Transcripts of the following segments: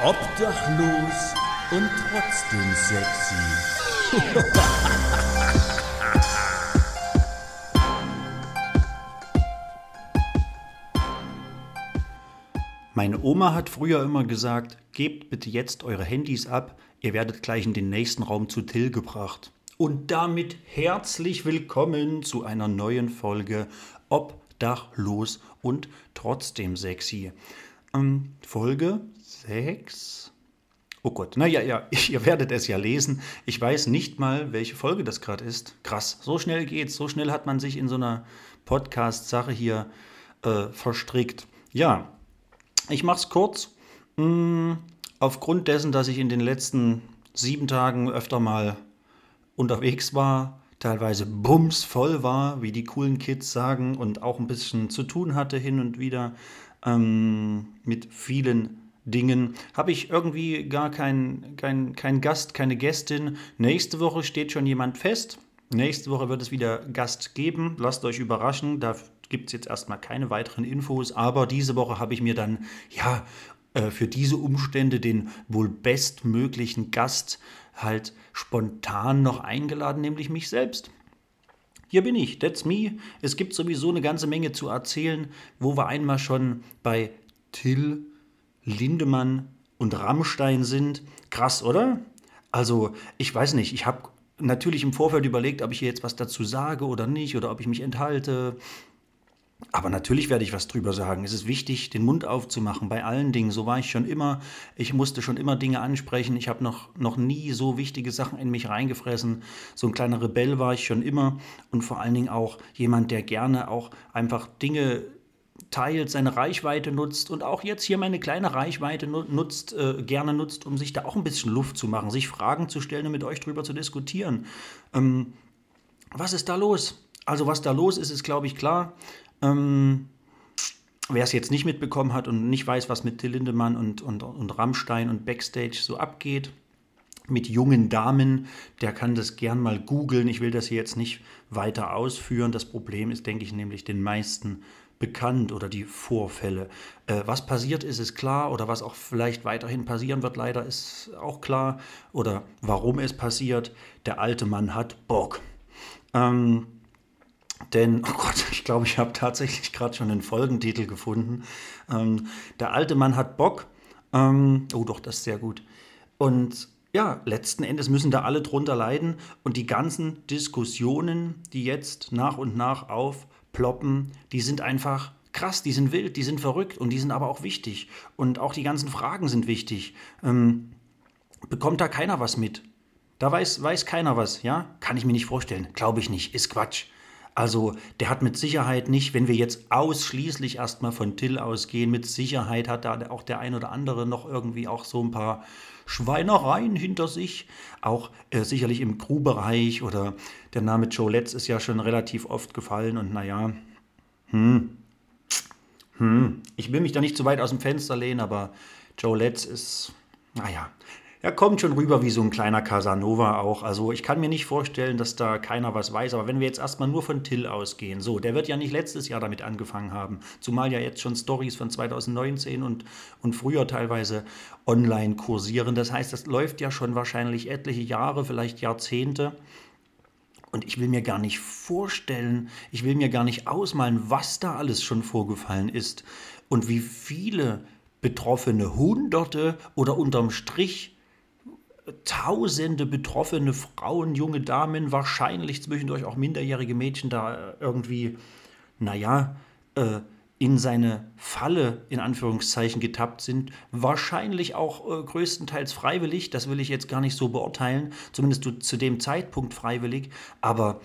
Obdachlos und trotzdem sexy. Meine Oma hat früher immer gesagt, gebt bitte jetzt eure Handys ab, ihr werdet gleich in den nächsten Raum zu Till gebracht. Und damit herzlich willkommen zu einer neuen Folge Obdachlos und trotzdem sexy. Ähm, Folge 6? Oh Gott, naja, ja, ihr werdet es ja lesen. Ich weiß nicht mal, welche Folge das gerade ist. Krass, so schnell geht's, so schnell hat man sich in so einer Podcast-Sache hier äh, verstrickt. Ja, ich mach's kurz. Hm, aufgrund dessen, dass ich in den letzten sieben Tagen öfter mal unterwegs war, teilweise bumsvoll war, wie die coolen Kids sagen, und auch ein bisschen zu tun hatte hin und wieder ähm, mit vielen Dingen, habe ich irgendwie gar keinen kein, kein Gast, keine Gästin. Nächste Woche steht schon jemand fest. Nächste Woche wird es wieder Gast geben. Lasst euch überraschen. Da gibt es jetzt erstmal keine weiteren Infos. Aber diese Woche habe ich mir dann, ja, äh, für diese Umstände den wohl bestmöglichen Gast halt spontan noch eingeladen, nämlich mich selbst. Hier bin ich, that's me. Es gibt sowieso eine ganze Menge zu erzählen, wo wir einmal schon bei Till, Lindemann und Rammstein sind. Krass, oder? Also, ich weiß nicht, ich habe natürlich im Vorfeld überlegt, ob ich hier jetzt was dazu sage oder nicht, oder ob ich mich enthalte. Aber natürlich werde ich was drüber sagen. Es ist wichtig, den Mund aufzumachen bei allen Dingen. So war ich schon immer. Ich musste schon immer Dinge ansprechen. Ich habe noch, noch nie so wichtige Sachen in mich reingefressen. So ein kleiner Rebell war ich schon immer. Und vor allen Dingen auch jemand, der gerne auch einfach Dinge teilt, seine Reichweite nutzt und auch jetzt hier meine kleine Reichweite nutzt, äh, gerne nutzt, um sich da auch ein bisschen Luft zu machen, sich Fragen zu stellen und mit euch drüber zu diskutieren. Ähm, was ist da los? Also was da los ist, ist, glaube ich, klar. Ähm, Wer es jetzt nicht mitbekommen hat und nicht weiß, was mit Till Lindemann und, und, und Rammstein und Backstage so abgeht, mit jungen Damen, der kann das gern mal googeln. Ich will das hier jetzt nicht weiter ausführen. Das Problem ist, denke ich, nämlich den meisten bekannt oder die Vorfälle. Äh, was passiert ist, ist klar oder was auch vielleicht weiterhin passieren wird, leider ist auch klar. Oder warum es passiert. Der alte Mann hat Bock. Ähm, denn, oh Gott, ich glaube, ich habe tatsächlich gerade schon einen Folgentitel gefunden. Ähm, der alte Mann hat Bock. Ähm, oh doch, das ist sehr gut. Und ja, letzten Endes müssen da alle drunter leiden. Und die ganzen Diskussionen, die jetzt nach und nach aufploppen, die sind einfach krass, die sind wild, die sind verrückt und die sind aber auch wichtig. Und auch die ganzen Fragen sind wichtig. Ähm, bekommt da keiner was mit? Da weiß, weiß keiner was, ja? Kann ich mir nicht vorstellen. Glaube ich nicht. Ist Quatsch. Also der hat mit Sicherheit nicht, wenn wir jetzt ausschließlich erstmal von Till ausgehen, mit Sicherheit hat da auch der ein oder andere noch irgendwie auch so ein paar Schweinereien hinter sich. Auch äh, sicherlich im Crew-Bereich oder der Name Joe Letts ist ja schon relativ oft gefallen und naja, hm, hm, ich will mich da nicht zu weit aus dem Fenster lehnen, aber Joe Letts ist, naja, er kommt schon rüber wie so ein kleiner Casanova auch. Also ich kann mir nicht vorstellen, dass da keiner was weiß. Aber wenn wir jetzt erstmal nur von Till ausgehen, so, der wird ja nicht letztes Jahr damit angefangen haben. Zumal ja jetzt schon Stories von 2019 und, und früher teilweise online kursieren. Das heißt, das läuft ja schon wahrscheinlich etliche Jahre, vielleicht Jahrzehnte. Und ich will mir gar nicht vorstellen, ich will mir gar nicht ausmalen, was da alles schon vorgefallen ist und wie viele Betroffene, Hunderte oder unterm Strich tausende betroffene Frauen, junge Damen, wahrscheinlich zwischendurch auch minderjährige Mädchen da irgendwie, naja, äh, in seine Falle in Anführungszeichen getappt sind. Wahrscheinlich auch äh, größtenteils freiwillig, das will ich jetzt gar nicht so beurteilen, zumindest zu dem Zeitpunkt freiwillig, aber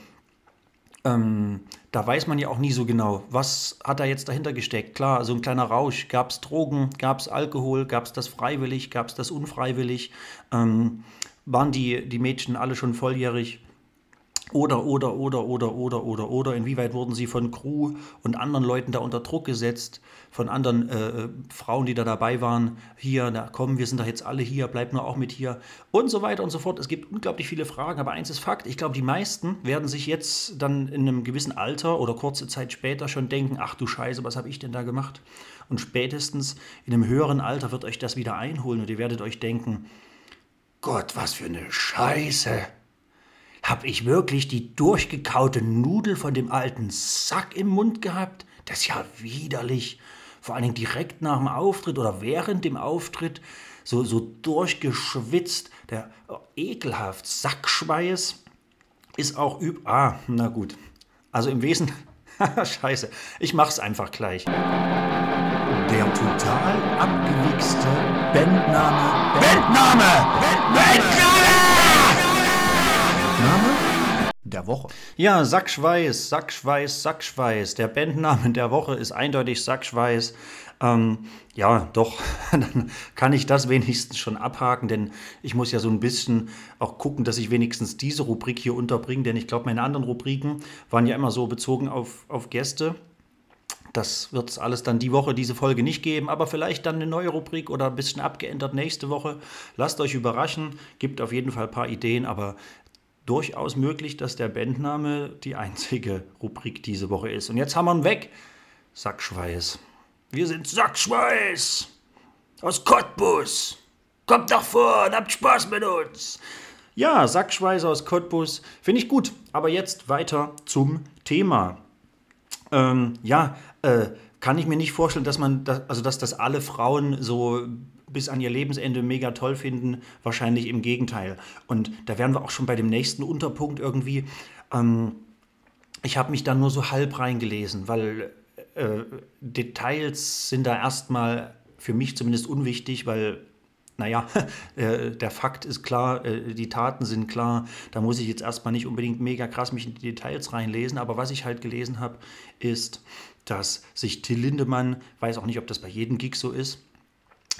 ähm, da weiß man ja auch nie so genau, was hat da jetzt dahinter gesteckt. Klar, so ein kleiner Rausch. Gab es Drogen, gab es Alkohol, gab es das freiwillig, gab es das unfreiwillig? Ähm, waren die, die Mädchen alle schon volljährig? Oder, oder, oder, oder, oder, oder, oder, inwieweit wurden sie von Crew und anderen Leuten da unter Druck gesetzt, von anderen äh, äh, Frauen, die da dabei waren, hier, na komm, wir sind doch jetzt alle hier, bleib nur auch mit hier und so weiter und so fort. Es gibt unglaublich viele Fragen, aber eins ist Fakt, ich glaube, die meisten werden sich jetzt dann in einem gewissen Alter oder kurze Zeit später schon denken, ach du Scheiße, was habe ich denn da gemacht? Und spätestens in einem höheren Alter wird euch das wieder einholen und ihr werdet euch denken, Gott, was für eine Scheiße. Hab ich wirklich die durchgekaute Nudel von dem alten Sack im Mund gehabt? Das ist ja widerlich. Vor allen Dingen direkt nach dem Auftritt oder während dem Auftritt. So, so durchgeschwitzt. Der oh, ekelhaft Sackschweiß ist auch üb. Ah, na gut. Also im Wesen. Scheiße. Ich mach's einfach gleich. Der total abgewichste Bandname. Bandname! Bandname! Bandname der Woche. Ja, Sackschweiß, Sackschweiß, Sackschweiß. Der Bandname der Woche ist eindeutig Sackschweiß. Ähm, ja, doch, dann kann ich das wenigstens schon abhaken, denn ich muss ja so ein bisschen auch gucken, dass ich wenigstens diese Rubrik hier unterbringe, denn ich glaube, meine anderen Rubriken waren ja immer so bezogen auf, auf Gäste. Das wird es alles dann die Woche, diese Folge nicht geben, aber vielleicht dann eine neue Rubrik oder ein bisschen abgeändert nächste Woche. Lasst euch überraschen, gibt auf jeden Fall ein paar Ideen, aber durchaus möglich, dass der Bandname die einzige Rubrik diese Woche ist. Und jetzt haben wir ihn weg. Sackschweiß. Wir sind Sackschweiß aus Cottbus. Kommt doch vor und habt Spaß mit uns. Ja, Sackschweiß aus Cottbus finde ich gut. Aber jetzt weiter zum Thema. Ähm, ja, äh, kann ich mir nicht vorstellen, dass man, das, also dass das alle Frauen so bis an ihr Lebensende mega toll finden. Wahrscheinlich im Gegenteil. Und da wären wir auch schon bei dem nächsten Unterpunkt irgendwie. Ähm, ich habe mich da nur so halb reingelesen, weil äh, Details sind da erstmal für mich zumindest unwichtig, weil naja, äh, der Fakt ist klar, äh, die Taten sind klar. Da muss ich jetzt erstmal nicht unbedingt mega krass mich in die Details reinlesen. Aber was ich halt gelesen habe, ist, dass sich Till Lindemann, weiß auch nicht, ob das bei jedem Gig so ist,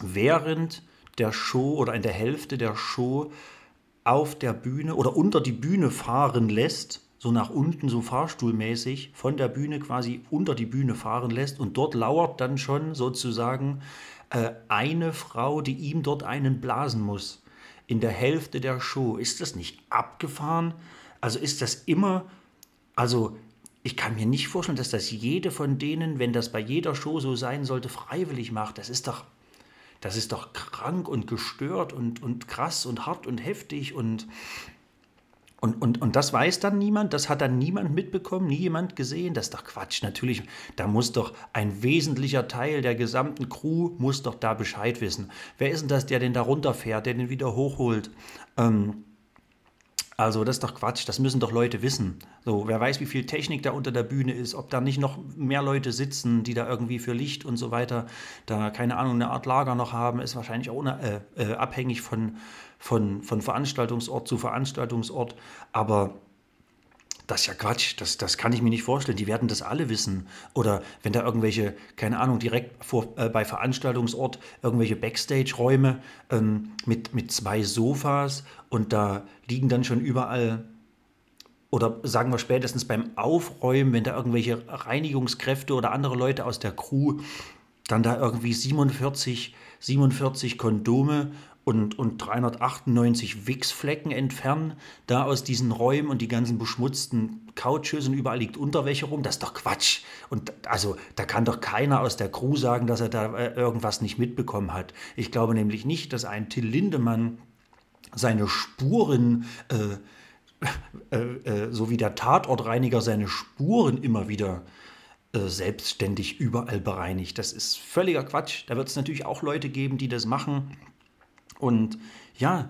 während der Show oder in der Hälfte der Show auf der Bühne oder unter die Bühne fahren lässt, so nach unten, so fahrstuhlmäßig, von der Bühne quasi unter die Bühne fahren lässt und dort lauert dann schon sozusagen äh, eine Frau, die ihm dort einen blasen muss. In der Hälfte der Show. Ist das nicht abgefahren? Also ist das immer, also ich kann mir nicht vorstellen, dass das jede von denen, wenn das bei jeder Show so sein sollte, freiwillig macht. Das ist doch, das ist doch krank und gestört und, und krass und hart und heftig und und, und, und das weiß dann niemand, das hat dann niemand mitbekommen, nie jemand gesehen. Das ist doch Quatsch. Natürlich, da muss doch ein wesentlicher Teil der gesamten Crew muss doch da Bescheid wissen. Wer ist denn das, der den da runterfährt, der den wieder hochholt? Ähm, also das ist doch Quatsch, das müssen doch Leute wissen. So, wer weiß, wie viel Technik da unter der Bühne ist, ob da nicht noch mehr Leute sitzen, die da irgendwie für Licht und so weiter, da keine Ahnung, eine Art Lager noch haben, ist wahrscheinlich auch äh, äh, abhängig von, von, von Veranstaltungsort zu Veranstaltungsort. Aber das ist ja Quatsch, das, das kann ich mir nicht vorstellen. Die werden das alle wissen. Oder wenn da irgendwelche, keine Ahnung, direkt vor, äh, bei Veranstaltungsort irgendwelche Backstage-Räume ähm, mit, mit zwei Sofas und da liegen dann schon überall, oder sagen wir spätestens beim Aufräumen, wenn da irgendwelche Reinigungskräfte oder andere Leute aus der Crew dann da irgendwie 47, 47 Kondome und, und 398 Wichsflecken entfernen, da aus diesen Räumen und die ganzen beschmutzten Couches und überall liegt Unterwäsche rum, das ist doch Quatsch. Und also da kann doch keiner aus der Crew sagen, dass er da äh, irgendwas nicht mitbekommen hat. Ich glaube nämlich nicht, dass ein Till Lindemann seine Spuren, äh, äh, äh so wie der Tatortreiniger seine Spuren immer wieder äh, selbstständig überall bereinigt. Das ist völliger Quatsch. Da wird es natürlich auch Leute geben, die das machen und ja,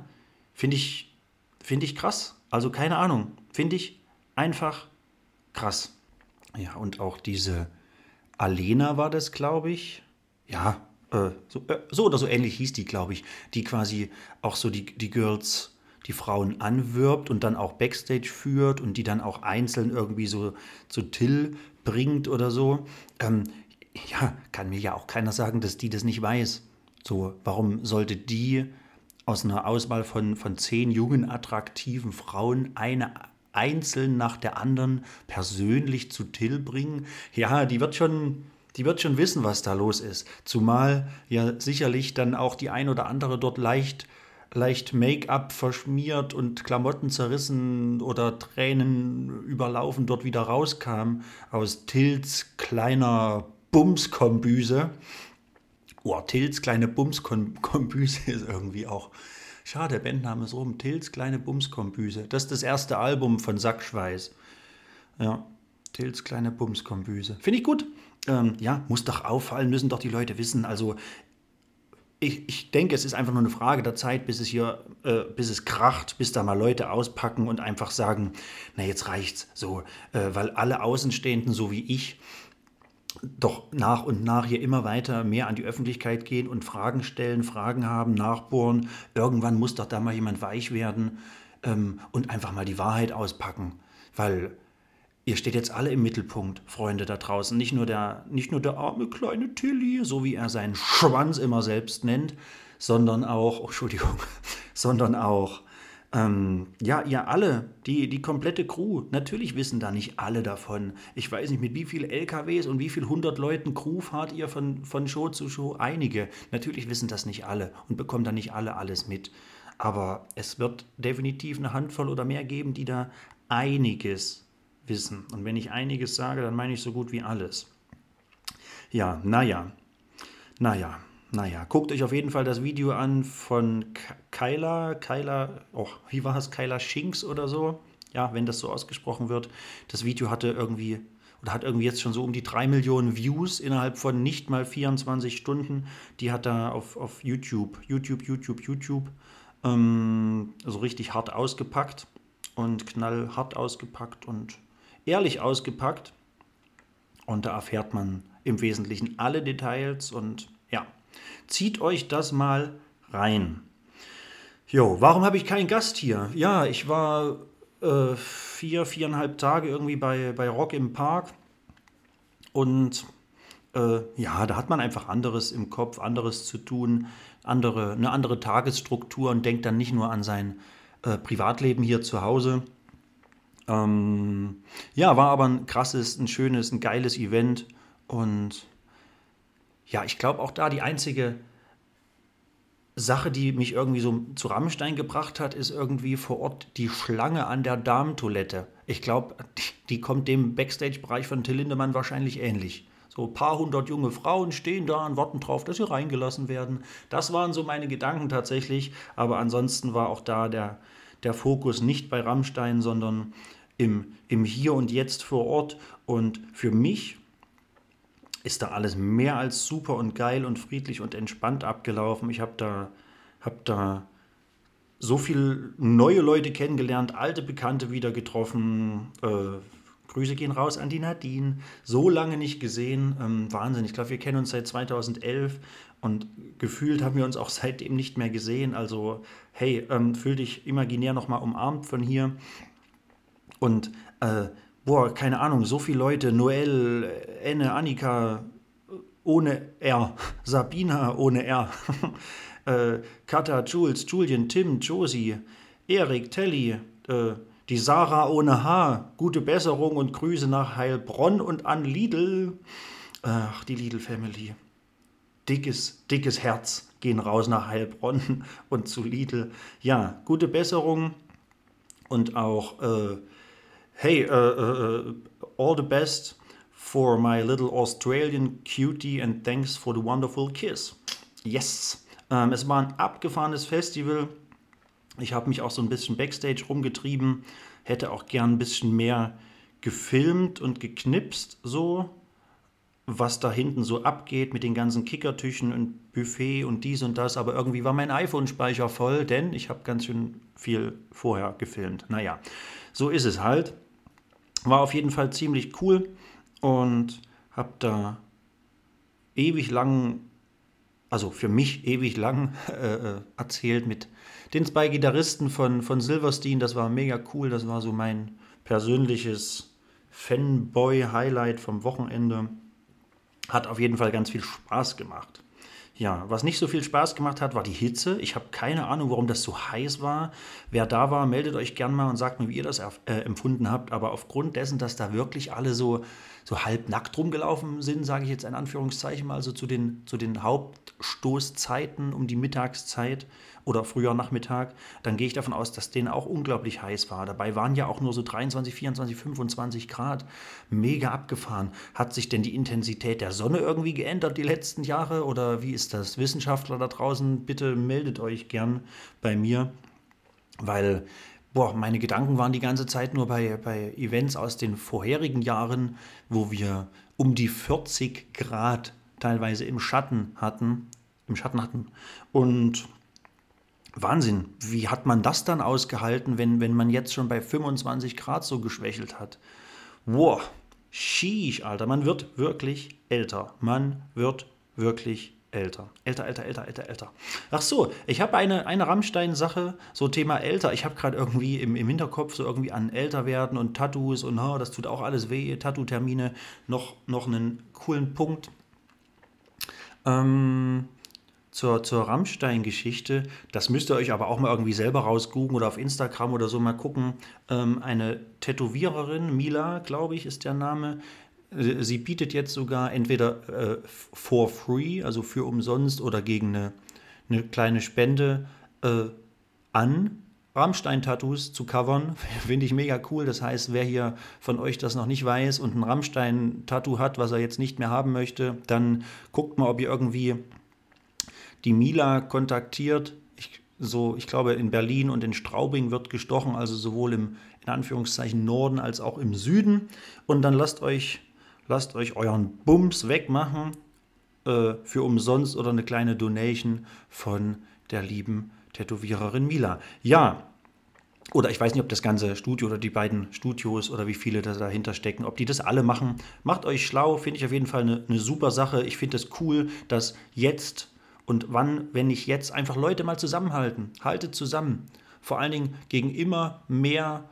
finde ich, find ich krass. Also keine Ahnung, finde ich einfach krass. Ja, und auch diese Alena war das, glaube ich. Ja, äh, so, äh, so, oder so ähnlich hieß die, glaube ich. Die quasi auch so die, die Girls, die Frauen anwirbt und dann auch Backstage führt und die dann auch einzeln irgendwie so zu Till bringt oder so. Ähm, ja, kann mir ja auch keiner sagen, dass die das nicht weiß. So, warum sollte die aus einer Auswahl von, von zehn jungen, attraktiven Frauen eine einzeln nach der anderen persönlich zu Till bringen. Ja, die wird schon, die wird schon wissen, was da los ist. Zumal ja sicherlich dann auch die ein oder andere dort leicht leicht Make-up verschmiert und Klamotten zerrissen oder Tränen überlaufen dort wieder rauskam aus Tills kleiner Bumskombüse. Oh, Tills kleine Bumskombüse ist irgendwie auch. Schade, der Bandname ist rum. Tills kleine Bumskombüse. Das ist das erste Album von Sackschweiß. Ja, Tills kleine Bumskombüse. Finde ich gut. Ähm, ja, muss doch auffallen, müssen doch die Leute wissen. Also ich, ich, denke, es ist einfach nur eine Frage der Zeit, bis es hier, äh, bis es kracht, bis da mal Leute auspacken und einfach sagen, na jetzt reicht's so, äh, weil alle Außenstehenden, so wie ich, doch nach und nach hier immer weiter mehr an die Öffentlichkeit gehen und Fragen stellen, Fragen haben, nachbohren. Irgendwann muss doch da mal jemand weich werden ähm, und einfach mal die Wahrheit auspacken, weil Ihr steht jetzt alle im Mittelpunkt, Freunde da draußen. Nicht nur der, nicht nur der arme kleine Tilly, so wie er seinen Schwanz immer selbst nennt, sondern auch, oh, Entschuldigung, sondern auch, ähm, ja, ihr alle, die, die komplette Crew. Natürlich wissen da nicht alle davon. Ich weiß nicht, mit wie vielen LKWs und wie viel hundert Leuten Crew fahrt ihr von, von Show zu Show? Einige. Natürlich wissen das nicht alle und bekommen da nicht alle alles mit. Aber es wird definitiv eine Handvoll oder mehr geben, die da einiges wissen. Und wenn ich einiges sage, dann meine ich so gut wie alles. Ja, naja, naja, naja. Guckt euch auf jeden Fall das Video an von Kyla, Kyla, oh, wie war es, Kyla Shinks oder so? Ja, wenn das so ausgesprochen wird. Das Video hatte irgendwie oder hat irgendwie jetzt schon so um die 3 Millionen Views innerhalb von nicht mal 24 Stunden. Die hat da auf, auf YouTube, YouTube, YouTube, YouTube ähm, so richtig hart ausgepackt und knallhart ausgepackt und ehrlich ausgepackt. Und da erfährt man im Wesentlichen alle Details und zieht euch das mal rein. Jo, warum habe ich keinen Gast hier? Ja, ich war äh, vier, viereinhalb Tage irgendwie bei, bei Rock im Park und äh, ja, da hat man einfach anderes im Kopf, anderes zu tun, andere, eine andere Tagesstruktur und denkt dann nicht nur an sein äh, Privatleben hier zu Hause, ähm, ja, war aber ein krasses, ein schönes, ein geiles Event. Und ja, ich glaube auch da die einzige Sache, die mich irgendwie so zu Rammstein gebracht hat, ist irgendwie vor Ort die Schlange an der Damentoilette. Ich glaube, die, die, kommt dem Backstage-Bereich von Till Lindemann wahrscheinlich ähnlich. So ein paar hundert junge Frauen stehen da und warten drauf, dass sie reingelassen werden. Das waren so meine Gedanken tatsächlich. Aber ansonsten war auch da der, der Fokus nicht bei Rammstein, sondern im, im Hier und Jetzt vor Ort. Und für mich ist da alles mehr als super und geil und friedlich und entspannt abgelaufen. Ich habe da, hab da so viele neue Leute kennengelernt, alte Bekannte wieder getroffen. Äh, Grüße gehen raus an die Nadine. So lange nicht gesehen. Ähm, Wahnsinn. Ich glaube, wir kennen uns seit 2011 und gefühlt haben wir uns auch seitdem nicht mehr gesehen. Also, hey, ähm, fühl dich imaginär nochmal umarmt von hier. Und, äh, boah, keine Ahnung, so viele Leute, Noel, Enne, Annika, ohne R, Sabina ohne R, äh, Katha, Jules, Julian, Tim, Josie, Erik, Telly, äh, die Sarah ohne H, gute Besserung und Grüße nach Heilbronn und an Lidl. Ach, die Lidl Family. Dickes, dickes Herz gehen raus nach Heilbronn und zu Lidl. Ja, gute Besserung und auch äh, hey, uh, uh, all the best for my little Australian cutie and thanks for the wonderful kiss. Yes. Ähm, es war ein abgefahrenes Festival. Ich habe mich auch so ein bisschen backstage rumgetrieben, hätte auch gern ein bisschen mehr gefilmt und geknipst, so was da hinten so abgeht mit den ganzen Kickertüchen und Buffet und dies und das, aber irgendwie war mein iPhone-Speicher voll, denn ich habe ganz schön viel vorher gefilmt. Naja, so ist es halt. War auf jeden Fall ziemlich cool und habe da ewig lang, also für mich ewig lang äh, äh, erzählt mit den zwei Gitarristen von, von Silverstein. Das war mega cool. Das war so mein persönliches Fanboy-Highlight vom Wochenende. Hat auf jeden Fall ganz viel Spaß gemacht. Ja, was nicht so viel Spaß gemacht hat, war die Hitze. Ich habe keine Ahnung, warum das so heiß war. Wer da war, meldet euch gern mal und sagt mir, wie ihr das äh, empfunden habt. Aber aufgrund dessen, dass da wirklich alle so, so halb nackt rumgelaufen sind, sage ich jetzt in Anführungszeichen mal, so zu den, zu den Hauptstoßzeiten um die Mittagszeit oder früher Nachmittag, dann gehe ich davon aus, dass denen auch unglaublich heiß war. Dabei waren ja auch nur so 23, 24, 25 Grad. Mega abgefahren. Hat sich denn die Intensität der Sonne irgendwie geändert die letzten Jahre oder wie ist das? Wissenschaftler da draußen, bitte meldet euch gern bei mir, weil boah, meine Gedanken waren die ganze Zeit nur bei, bei Events aus den vorherigen Jahren, wo wir um die 40 Grad teilweise im Schatten hatten, im Schatten hatten. Und Wahnsinn, wie hat man das dann ausgehalten, wenn, wenn man jetzt schon bei 25 Grad so geschwächelt hat? Wow, sheesh, Alter, man wird wirklich älter. Man wird wirklich älter. Älter, älter, älter, älter, älter. Ach so, ich habe eine, eine Rammstein-Sache, so Thema älter. Ich habe gerade irgendwie im, im Hinterkopf so irgendwie an älter werden und Tattoos und oh, das tut auch alles weh, Tattoo-Termine, noch, noch einen coolen Punkt. Ähm, zur, zur Rammstein-Geschichte, das müsst ihr euch aber auch mal irgendwie selber rausgucken oder auf Instagram oder so mal gucken. Ähm, eine Tätowiererin, Mila, glaube ich, ist der Name. Äh, sie bietet jetzt sogar entweder äh, for free, also für umsonst oder gegen eine, eine kleine Spende äh, an, Rammstein-Tattoos zu covern. Finde ich mega cool. Das heißt, wer hier von euch das noch nicht weiß und ein Rammstein-Tattoo hat, was er jetzt nicht mehr haben möchte, dann guckt mal, ob ihr irgendwie die Mila kontaktiert. Ich, so, ich glaube, in Berlin und in Straubing wird gestochen, also sowohl im in Anführungszeichen Norden als auch im Süden. Und dann lasst euch, lasst euch euren Bums wegmachen äh, für umsonst oder eine kleine Donation von der lieben Tätowiererin Mila. Ja, oder ich weiß nicht, ob das ganze Studio oder die beiden Studios oder wie viele da dahinter stecken, ob die das alle machen. Macht euch schlau, finde ich auf jeden Fall eine, eine super Sache. Ich finde es das cool, dass jetzt und wann, wenn nicht jetzt, einfach Leute mal zusammenhalten. Haltet zusammen. Vor allen Dingen gegen immer mehr,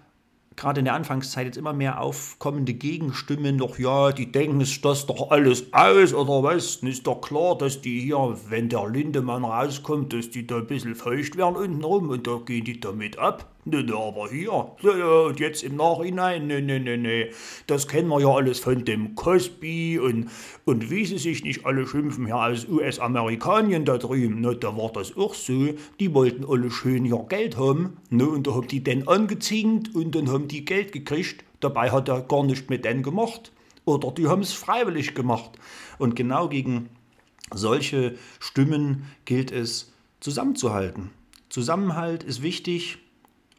gerade in der Anfangszeit, jetzt immer mehr aufkommende Gegenstimmen. Doch ja, die denken, ist das doch alles aus oder was? Ist doch klar, dass die hier, wenn der Lindemann rauskommt, dass die da ein bisschen feucht werden untenrum und da gehen die damit ab. Ne, ne, aber hier, und jetzt im Nachhinein, ne, ne, ne, ne, das kennen wir ja alles von dem Cosby und, und wie sie sich nicht alle schimpfen, ja, als US-Amerikanien da drüben, ne, da war das auch so, die wollten alle schön ja Geld haben, ne, und da haben die den angezinkt und dann haben die Geld gekriegt, dabei hat er gar nicht mit denen gemacht, oder die haben es freiwillig gemacht. Und genau gegen solche Stimmen gilt es zusammenzuhalten. Zusammenhalt ist wichtig,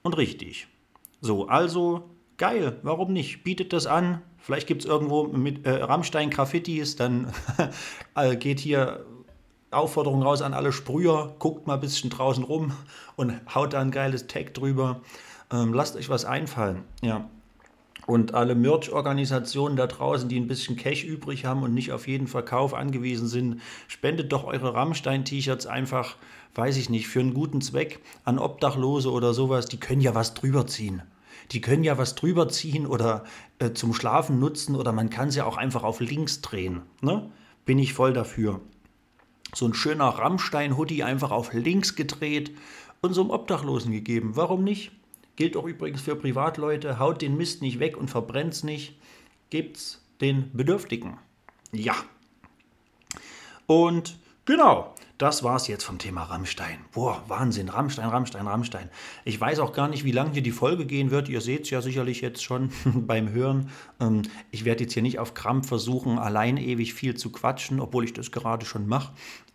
und richtig. So, also geil, warum nicht? Bietet das an. Vielleicht gibt es irgendwo mit äh, Rammstein Graffitis, dann äh, geht hier Aufforderung raus an alle Sprüher, guckt mal ein bisschen draußen rum und haut da ein geiles Tag drüber. Ähm, lasst euch was einfallen. Ja. Und alle Merch-Organisationen da draußen, die ein bisschen Cash übrig haben und nicht auf jeden Verkauf angewiesen sind, spendet doch eure Rammstein-T-Shirts einfach weiß ich nicht, für einen guten Zweck an Obdachlose oder sowas, die können ja was drüber ziehen. Die können ja was drüber ziehen oder äh, zum Schlafen nutzen oder man kann es ja auch einfach auf links drehen. Ne? Bin ich voll dafür. So ein schöner Rammstein-Hoodie einfach auf links gedreht und so einem Obdachlosen gegeben. Warum nicht? Gilt auch übrigens für Privatleute. Haut den Mist nicht weg und verbrennt's nicht. Gebt's den Bedürftigen. Ja. Und genau, das war's jetzt vom Thema Rammstein. Boah, Wahnsinn, Rammstein, Rammstein, Rammstein. Ich weiß auch gar nicht, wie lange hier die Folge gehen wird. Ihr seht es ja sicherlich jetzt schon beim Hören. Ähm, ich werde jetzt hier nicht auf Krampf versuchen, allein ewig viel zu quatschen, obwohl ich das gerade schon mache.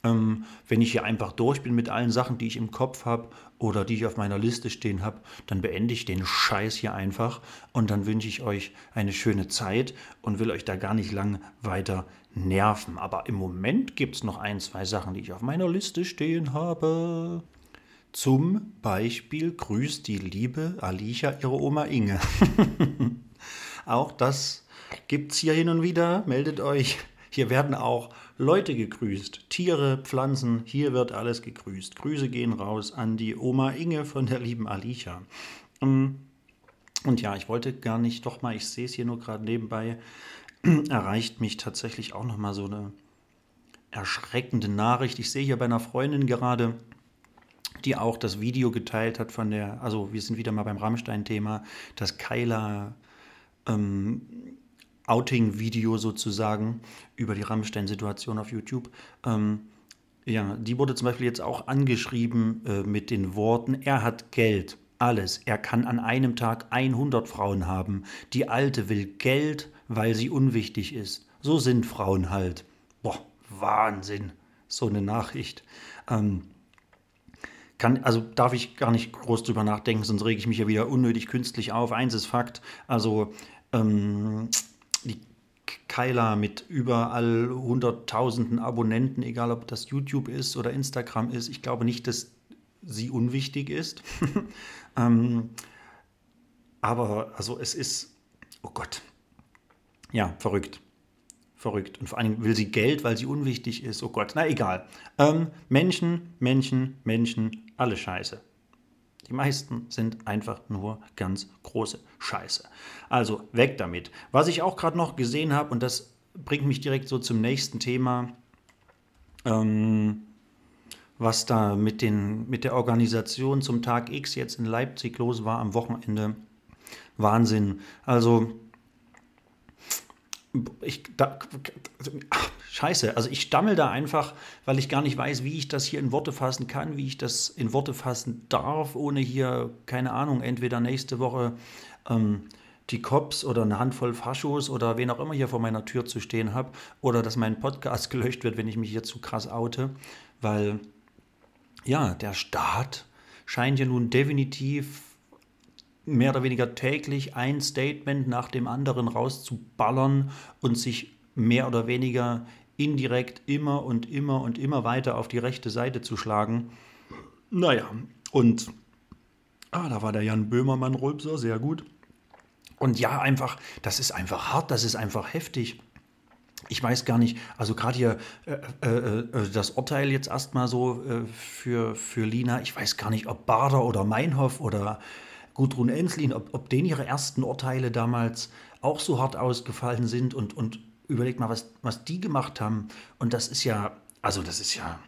Ähm, wenn ich hier einfach durch bin mit allen Sachen, die ich im Kopf habe oder die ich auf meiner Liste stehen habe, dann beende ich den Scheiß hier einfach und dann wünsche ich euch eine schöne Zeit und will euch da gar nicht lang weiter nerven. Aber im Moment gibt es noch ein, zwei Sachen, die ich auf meiner Liste stehen habe. Zum Beispiel grüßt die liebe Alicia ihre Oma Inge. auch das gibt es hier hin und wieder. Meldet euch. Hier werden auch Leute gegrüßt. Tiere, Pflanzen, hier wird alles gegrüßt. Grüße gehen raus an die Oma Inge von der lieben Alicia. Mm. Und ja, ich wollte gar nicht, doch mal, ich sehe es hier nur gerade nebenbei, erreicht mich tatsächlich auch nochmal so eine erschreckende Nachricht. Ich sehe hier bei einer Freundin gerade, die auch das Video geteilt hat von der, also wir sind wieder mal beim Rammstein-Thema, das Keiler ähm, Outing-Video sozusagen über die Rammstein-Situation auf YouTube. Ähm, ja, die wurde zum Beispiel jetzt auch angeschrieben äh, mit den Worten, er hat Geld, alles. Er kann an einem Tag 100 Frauen haben. Die Alte will Geld, weil sie unwichtig ist. So sind Frauen halt. Boah, Wahnsinn. So eine Nachricht. Ähm, kann, also darf ich gar nicht groß drüber nachdenken, sonst rege ich mich ja wieder unnötig künstlich auf. Eins ist Fakt, also ähm, die Kyla mit überall hunderttausenden Abonnenten, egal ob das YouTube ist oder Instagram ist, ich glaube nicht, dass sie unwichtig ist. ähm, aber also es ist, oh Gott, ja, verrückt. Verrückt. Und vor allem will sie Geld, weil sie unwichtig ist. Oh Gott, na egal. Ähm, Menschen, Menschen, Menschen, alle Scheiße. Die meisten sind einfach nur ganz große Scheiße. Also weg damit. Was ich auch gerade noch gesehen habe, und das bringt mich direkt so zum nächsten Thema, ähm, was da mit, den, mit der Organisation zum Tag X jetzt in Leipzig los war am Wochenende. Wahnsinn. Also ich, da, ach, scheiße, also ich stammel da einfach, weil ich gar nicht weiß, wie ich das hier in Worte fassen kann, wie ich das in Worte fassen darf, ohne hier, keine Ahnung, entweder nächste Woche ähm, die Cops oder eine Handvoll Faschos oder wen auch immer hier vor meiner Tür zu stehen habe oder dass mein Podcast gelöscht wird, wenn ich mich hier zu krass oute, weil ja, der Staat scheint ja nun definitiv mehr oder weniger täglich ein Statement nach dem anderen rauszuballern und sich mehr oder weniger indirekt immer und immer und immer weiter auf die rechte Seite zu schlagen. Naja, und ah, da war der Jan Böhmermann Rülpser, sehr gut. Und ja, einfach, das ist einfach hart, das ist einfach heftig. Ich weiß gar nicht, also gerade hier äh, äh, äh das Urteil jetzt erstmal so äh, für, für Lina, ich weiß gar nicht, ob Bader oder Meinhof oder Gudrun Enslin, ob, ob denen ihre ersten Urteile damals auch so hart ausgefallen sind und, und überlegt mal, was, was die gemacht haben. Und das ist ja, also das ist ja,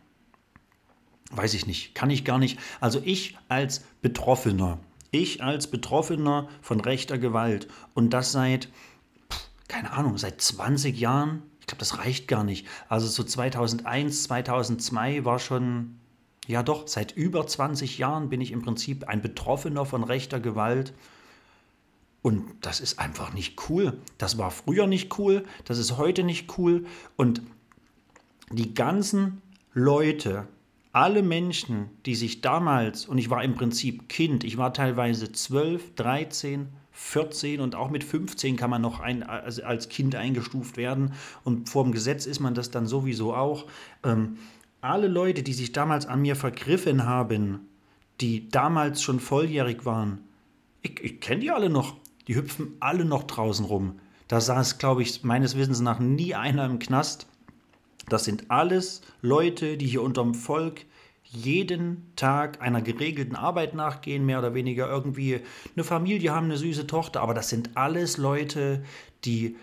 weiß ich nicht, kann ich gar nicht. Also ich als Betroffener, ich als Betroffener von rechter Gewalt und das seit, keine Ahnung, seit 20 Jahren, ich glaube, das reicht gar nicht. Also so 2001, 2002 war schon ja doch, seit über 20 Jahren bin ich im Prinzip ein Betroffener von rechter Gewalt. Und das ist einfach nicht cool. Das war früher nicht cool, das ist heute nicht cool. Und die ganzen Leute, alle Menschen, die sich damals, und ich war im Prinzip Kind, ich war teilweise 12, 13, 14 und auch mit 15 kann man noch ein, als Kind eingestuft werden. Und vor dem Gesetz ist man das dann sowieso auch. Ähm, alle Leute, die sich damals an mir vergriffen haben, die damals schon volljährig waren, ich, ich kenne die alle noch, die hüpfen alle noch draußen rum. Da saß, glaube ich, meines Wissens nach nie einer im Knast. Das sind alles Leute, die hier unterm Volk jeden Tag einer geregelten Arbeit nachgehen, mehr oder weniger irgendwie eine Familie haben, eine süße Tochter, aber das sind alles Leute, die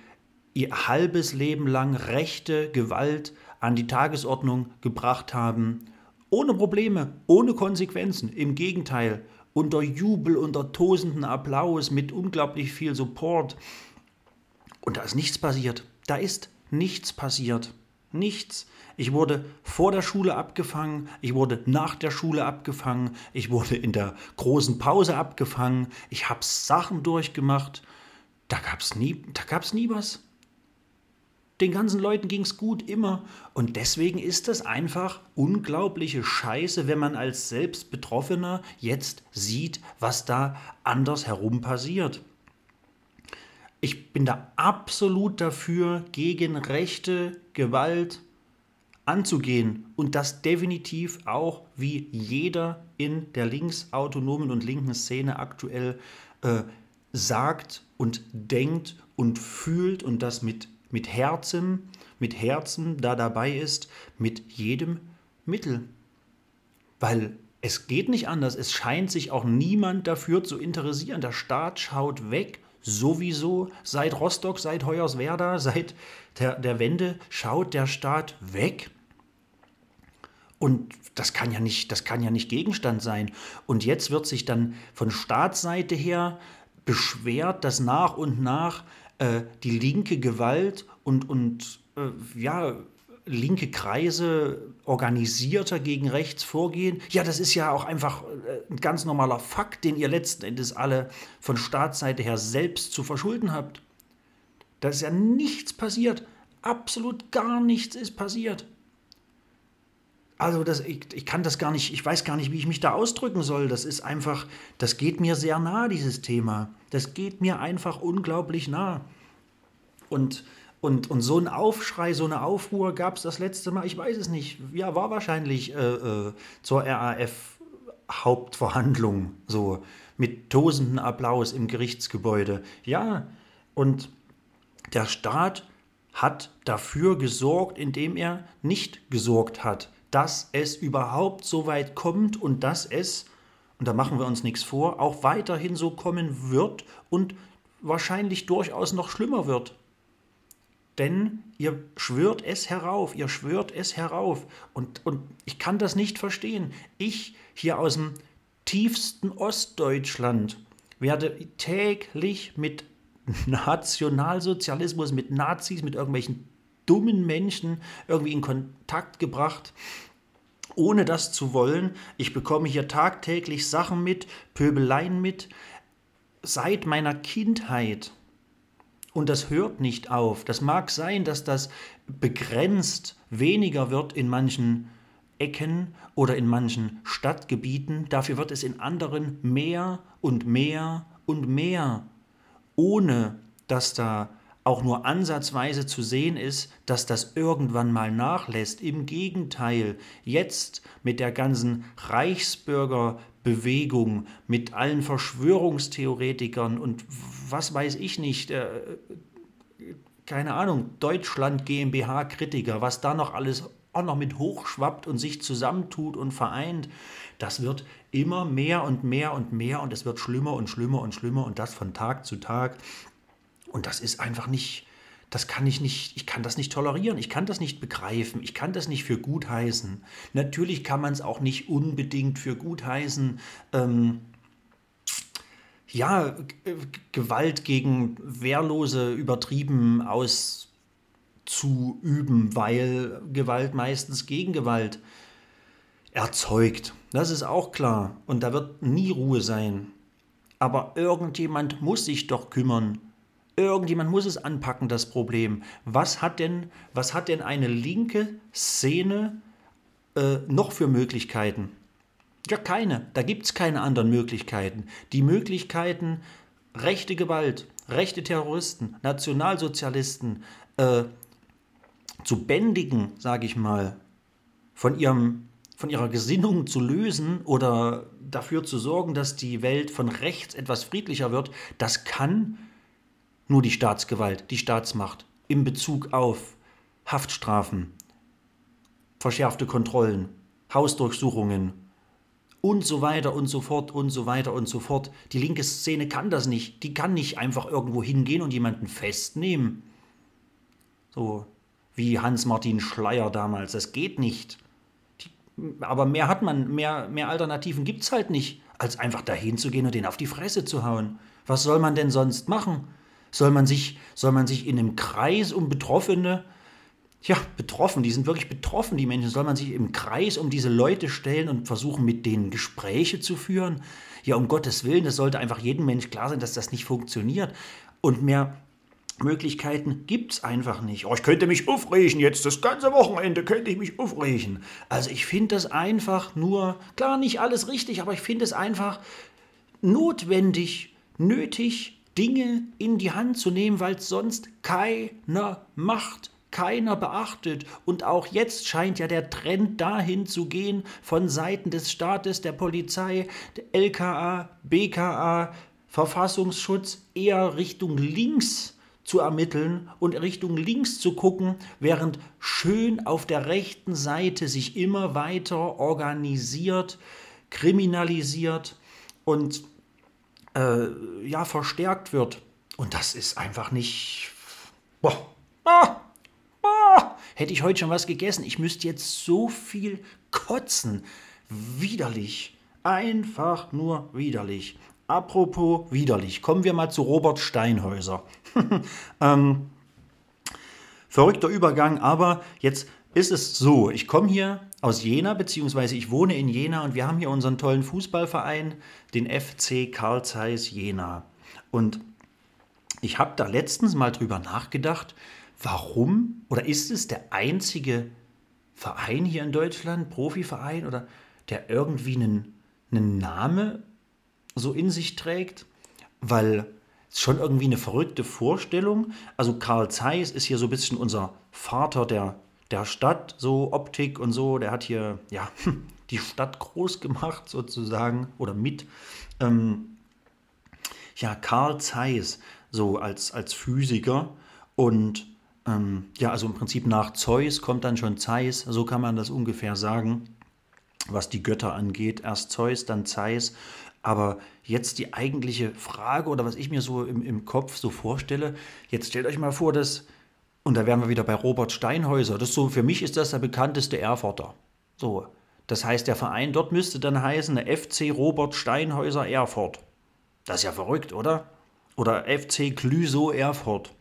ihr halbes Leben lang rechte Gewalt an die Tagesordnung gebracht haben, ohne Probleme, ohne Konsequenzen. Im Gegenteil, unter Jubel, unter tosenden Applaus, mit unglaublich viel Support. Und da ist nichts passiert. Da ist nichts passiert. Nichts. Ich wurde vor der Schule abgefangen, ich wurde nach der Schule abgefangen, ich wurde in der großen Pause abgefangen, ich habe Sachen durchgemacht. Da gab es nie, nie was. Den ganzen Leuten ging es gut immer. Und deswegen ist das einfach unglaubliche Scheiße, wenn man als Selbstbetroffener jetzt sieht, was da anders herum passiert. Ich bin da absolut dafür, gegen rechte Gewalt anzugehen und das definitiv auch wie jeder in der linksautonomen und linken Szene aktuell äh, sagt und denkt und fühlt und das mit mit Herzen, mit Herzen da dabei ist, mit jedem Mittel. Weil es geht nicht anders. Es scheint sich auch niemand dafür zu interessieren. Der Staat schaut weg, sowieso. Seit Rostock, seit Hoyerswerda, seit der, der Wende schaut der Staat weg. Und das kann ja nicht, das kann ja nicht Gegenstand sein. Und jetzt wird sich dann von Staatsseite her beschwert, dass nach und nach äh, die linke Gewalt und, und äh, ja, linke Kreise organisierter gegen rechts vorgehen. Ja, das ist ja auch einfach äh, ein ganz normaler Fakt, den ihr letzten Endes alle von Staatsseite her selbst zu verschulden habt. Da ist ja nichts passiert. Absolut gar nichts ist passiert. Also das, ich, ich kann das gar nicht, ich weiß gar nicht, wie ich mich da ausdrücken soll. Das ist einfach, das geht mir sehr nah, dieses Thema. Das geht mir einfach unglaublich nah. Und, und, und so ein Aufschrei, so eine Aufruhr gab es das letzte Mal, ich weiß es nicht. Ja, war wahrscheinlich äh, äh, zur RAF-Hauptverhandlung so mit tosenden Applaus im Gerichtsgebäude. Ja, und der Staat hat dafür gesorgt, indem er nicht gesorgt hat dass es überhaupt so weit kommt und dass es, und da machen wir uns nichts vor, auch weiterhin so kommen wird und wahrscheinlich durchaus noch schlimmer wird. Denn ihr schwört es herauf, ihr schwört es herauf. Und, und ich kann das nicht verstehen. Ich hier aus dem tiefsten Ostdeutschland werde täglich mit Nationalsozialismus, mit Nazis, mit irgendwelchen dummen Menschen irgendwie in Kontakt gebracht, ohne das zu wollen. Ich bekomme hier tagtäglich Sachen mit, Pöbeleien mit, seit meiner Kindheit. Und das hört nicht auf. Das mag sein, dass das begrenzt weniger wird in manchen Ecken oder in manchen Stadtgebieten. Dafür wird es in anderen mehr und mehr und mehr, ohne dass da auch nur ansatzweise zu sehen ist, dass das irgendwann mal nachlässt. Im Gegenteil, jetzt mit der ganzen Reichsbürgerbewegung, mit allen Verschwörungstheoretikern und was weiß ich nicht, äh, keine Ahnung, Deutschland GmbH Kritiker, was da noch alles auch noch mit hochschwappt und sich zusammentut und vereint, das wird immer mehr und mehr und mehr und es wird schlimmer und schlimmer und schlimmer und das von Tag zu Tag. Und das ist einfach nicht, das kann ich nicht, ich kann das nicht tolerieren, ich kann das nicht begreifen, ich kann das nicht für gut heißen. Natürlich kann man es auch nicht unbedingt für gut heißen. Ähm, ja, Gewalt gegen Wehrlose übertrieben auszuüben, weil Gewalt meistens Gegengewalt erzeugt. Das ist auch klar. Und da wird nie Ruhe sein. Aber irgendjemand muss sich doch kümmern Irgendjemand muss es anpacken, das Problem. Was hat denn, was hat denn eine linke Szene äh, noch für Möglichkeiten? Ja, keine. Da gibt es keine anderen Möglichkeiten. Die Möglichkeiten, rechte Gewalt, rechte Terroristen, Nationalsozialisten äh, zu bändigen, sage ich mal, von, ihrem, von ihrer Gesinnung zu lösen oder dafür zu sorgen, dass die Welt von rechts etwas friedlicher wird, das kann nur die Staatsgewalt, die Staatsmacht in Bezug auf Haftstrafen, verschärfte Kontrollen, Hausdurchsuchungen und so weiter und so fort und so weiter und so fort. Die linke Szene kann das nicht. Die kann nicht einfach irgendwo hingehen und jemanden festnehmen. So wie Hans-Martin Schleier damals. Das geht nicht. Die, aber mehr hat man, mehr, mehr Alternativen gibt es halt nicht, als einfach dahin zu gehen und den auf die Fresse zu hauen. Was soll man denn sonst machen? Soll man sich, soll man sich in einem Kreis um Betroffene, ja, betroffen, die sind wirklich betroffen, die Menschen, soll man sich im Kreis um diese Leute stellen und versuchen, mit denen Gespräche zu führen? Ja, um Gottes Willen, das sollte einfach jedem Mensch klar sein, dass das nicht funktioniert. Und mehr Möglichkeiten gibt es einfach nicht. Oh, ich könnte mich aufregen jetzt, das ganze Wochenende könnte ich mich aufregen. Also ich finde das einfach nur, klar nicht alles richtig, aber ich finde es einfach notwendig, nötig, Dinge in die Hand zu nehmen, weil es sonst keiner macht, keiner beachtet. Und auch jetzt scheint ja der Trend dahin zu gehen, von Seiten des Staates, der Polizei, der LKA, BKA, Verfassungsschutz eher Richtung links zu ermitteln und Richtung links zu gucken, während schön auf der rechten Seite sich immer weiter organisiert, kriminalisiert und äh, ja, verstärkt wird. Und das ist einfach nicht. Boah. Ah, ah, hätte ich heute schon was gegessen. Ich müsste jetzt so viel kotzen. Widerlich. Einfach nur widerlich. Apropos widerlich, kommen wir mal zu Robert Steinhäuser. ähm, verrückter Übergang, aber jetzt ist es so, ich komme hier aus Jena, beziehungsweise ich wohne in Jena und wir haben hier unseren tollen Fußballverein, den FC Karl Zeiss Jena. Und ich habe da letztens mal drüber nachgedacht, warum oder ist es der einzige Verein hier in Deutschland, Profiverein oder der irgendwie einen, einen Name so in sich trägt? Weil es schon irgendwie eine verrückte Vorstellung. Also Karl Zeiss ist hier so ein bisschen unser Vater der der Stadt, so Optik und so, der hat hier ja die Stadt groß gemacht sozusagen oder mit. Ähm, ja, Karl Zeiss, so als, als Physiker und ähm, ja, also im Prinzip nach Zeus kommt dann schon Zeiss, so kann man das ungefähr sagen, was die Götter angeht. Erst Zeus, dann Zeiss. Aber jetzt die eigentliche Frage oder was ich mir so im, im Kopf so vorstelle, jetzt stellt euch mal vor, dass und da wären wir wieder bei Robert Steinhäuser. Das so, für mich ist das der bekannteste Erfurter. So. Das heißt, der Verein dort müsste dann heißen, FC Robert Steinhäuser Erfurt. Das ist ja verrückt, oder? Oder FC Clüso Erfurt.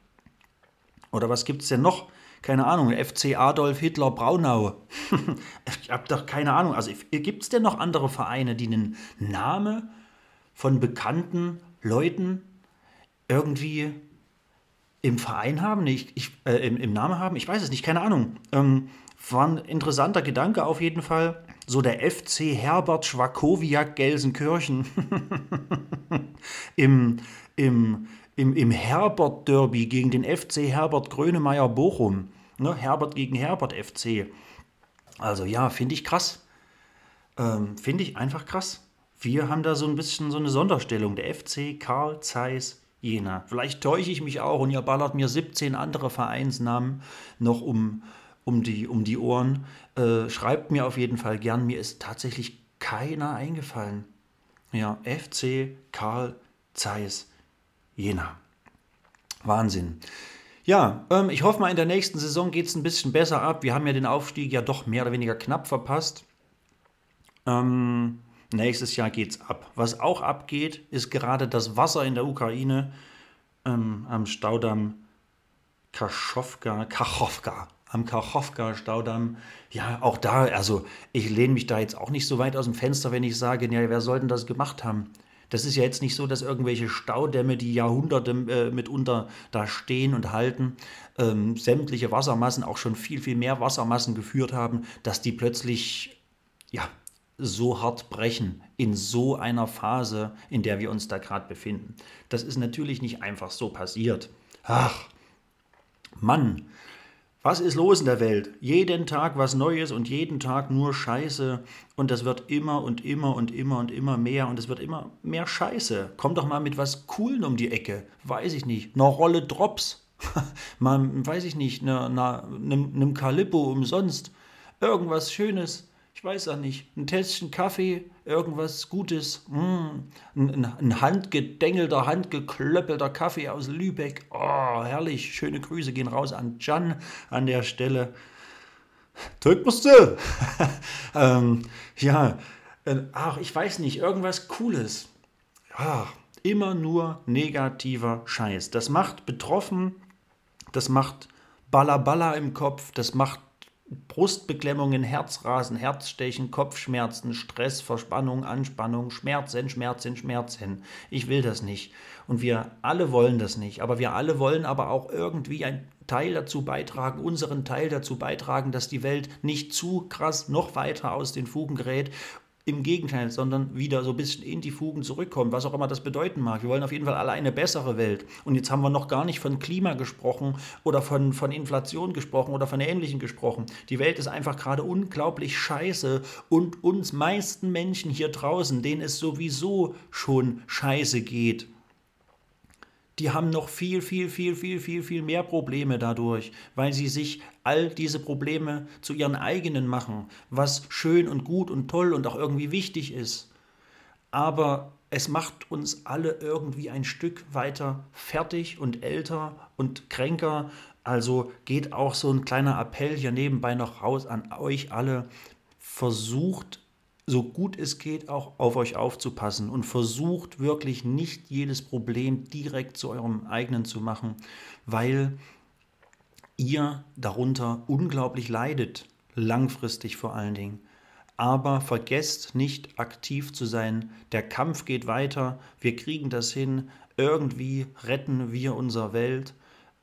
Oder was gibt es denn noch? Keine Ahnung, FC Adolf Hitler Braunau. ich habe doch keine Ahnung. Also gibt es denn noch andere Vereine, die einen Namen von bekannten Leuten irgendwie im Verein haben, nicht, ich, äh, im, im Namen haben, ich weiß es nicht, keine Ahnung. Ähm, war ein interessanter Gedanke auf jeden Fall. So der FC Herbert Schwakowiak Gelsenkirchen im, im, im, im Herbert-Derby gegen den FC Herbert Grönemeyer Bochum. Ne, Herbert gegen Herbert FC. Also ja, finde ich krass. Ähm, finde ich einfach krass. Wir haben da so ein bisschen so eine Sonderstellung. Der FC Karl Zeiss Jena. Vielleicht täusche ich mich auch und ihr ballert mir 17 andere Vereinsnamen noch um, um, die, um die Ohren. Äh, schreibt mir auf jeden Fall gern. Mir ist tatsächlich keiner eingefallen. Ja, FC Karl Zeiss Jena. Wahnsinn. Ja, ähm, ich hoffe mal, in der nächsten Saison geht es ein bisschen besser ab. Wir haben ja den Aufstieg ja doch mehr oder weniger knapp verpasst. Ähm, Nächstes Jahr geht's ab. Was auch abgeht, ist gerade das Wasser in der Ukraine ähm, am Staudamm Kachowka, Kachowka, am Kachowka-Staudamm. Ja, auch da, also ich lehne mich da jetzt auch nicht so weit aus dem Fenster, wenn ich sage, ja, wer soll denn das gemacht haben? Das ist ja jetzt nicht so, dass irgendwelche Staudämme, die Jahrhunderte äh, mitunter da stehen und halten, ähm, sämtliche Wassermassen, auch schon viel, viel mehr Wassermassen geführt haben, dass die plötzlich, ja, so hart brechen in so einer Phase, in der wir uns da gerade befinden. Das ist natürlich nicht einfach so passiert. Ach, Mann, was ist los in der Welt? Jeden Tag was Neues und jeden Tag nur Scheiße. Und das wird immer und immer und immer und immer mehr und es wird immer mehr Scheiße. Komm doch mal mit was Coolen um die Ecke. Weiß ich nicht. Eine Rolle Drops. mal, weiß ich nicht, einem eine, Kalippo umsonst. Irgendwas Schönes weiß auch nicht, ein Tässchen Kaffee, irgendwas Gutes, mm, ein, ein handgedengelter, handgeklöppelter Kaffee aus Lübeck. Oh, herrlich. Schöne Grüße gehen raus an Jan an der Stelle. Drück musst du. ähm, ja, äh, ach, ich weiß nicht, irgendwas Cooles. Ach, immer nur negativer Scheiß. Das macht betroffen, das macht Balla im Kopf, das macht Brustbeklemmungen, Herzrasen, Herzstechen, Kopfschmerzen, Stress, Verspannung, Anspannung, Schmerzen, Schmerzen, Schmerzen. Ich will das nicht. Und wir alle wollen das nicht. Aber wir alle wollen aber auch irgendwie ein Teil dazu beitragen, unseren Teil dazu beitragen, dass die Welt nicht zu krass noch weiter aus den Fugen gerät im Gegenteil, sondern wieder so ein bisschen in die Fugen zurückkommen, was auch immer das bedeuten mag. Wir wollen auf jeden Fall alle eine bessere Welt. Und jetzt haben wir noch gar nicht von Klima gesprochen oder von, von Inflation gesprochen oder von Ähnlichem gesprochen. Die Welt ist einfach gerade unglaublich scheiße und uns meisten Menschen hier draußen, denen es sowieso schon scheiße geht, die haben noch viel, viel, viel, viel, viel, viel mehr Probleme dadurch, weil sie sich all diese Probleme zu ihren eigenen machen, was schön und gut und toll und auch irgendwie wichtig ist. Aber es macht uns alle irgendwie ein Stück weiter fertig und älter und kränker. Also geht auch so ein kleiner Appell hier nebenbei noch raus an euch alle. versucht, so gut es geht, auch auf euch aufzupassen und versucht wirklich nicht jedes Problem direkt zu eurem eigenen zu machen, weil ihr darunter unglaublich leidet, langfristig vor allen Dingen. Aber vergesst nicht aktiv zu sein. Der Kampf geht weiter. Wir kriegen das hin. Irgendwie retten wir unsere Welt.